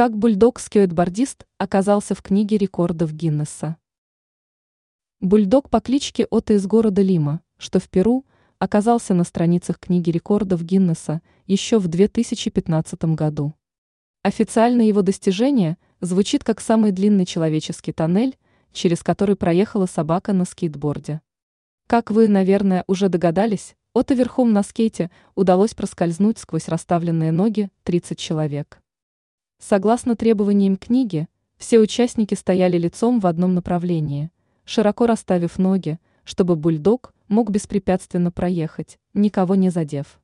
Как бульдог-скейтбордист оказался в книге рекордов Гиннесса. Бульдог по кличке Ота из города Лима, что в Перу, оказался на страницах книги рекордов Гиннесса еще в 2015 году. Официально его достижение звучит как самый длинный человеческий тоннель, через который проехала собака на скейтборде. Как вы, наверное, уже догадались, Ото верхом на скейте удалось проскользнуть сквозь расставленные ноги 30 человек. Согласно требованиям книги, все участники стояли лицом в одном направлении, широко расставив ноги, чтобы бульдог мог беспрепятственно проехать, никого не задев.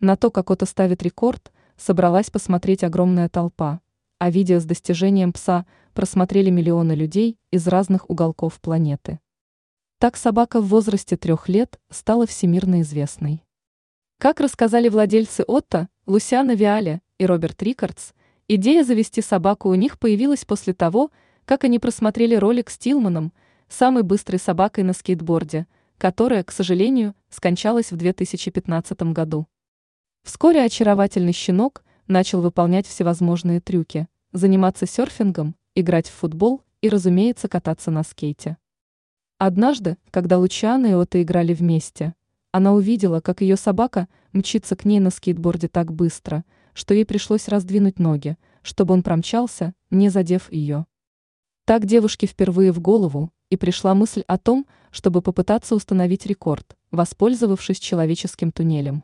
На то, как Ото ставит рекорд, собралась посмотреть огромная толпа, а видео с достижением пса просмотрели миллионы людей из разных уголков планеты. Так собака в возрасте трех лет стала всемирно известной. Как рассказали владельцы Отто, Лусиана Виале и Роберт Рикардс, Идея завести собаку у них появилась после того, как они просмотрели ролик с Тилманом, самой быстрой собакой на скейтборде, которая, к сожалению, скончалась в 2015 году. Вскоре очаровательный щенок начал выполнять всевозможные трюки, заниматься серфингом, играть в футбол и, разумеется, кататься на скейте. Однажды, когда Лучана и Ота играли вместе, она увидела, как ее собака мчится к ней на скейтборде так быстро – что ей пришлось раздвинуть ноги, чтобы он промчался, не задев ее. Так девушке впервые в голову и пришла мысль о том, чтобы попытаться установить рекорд, воспользовавшись человеческим туннелем.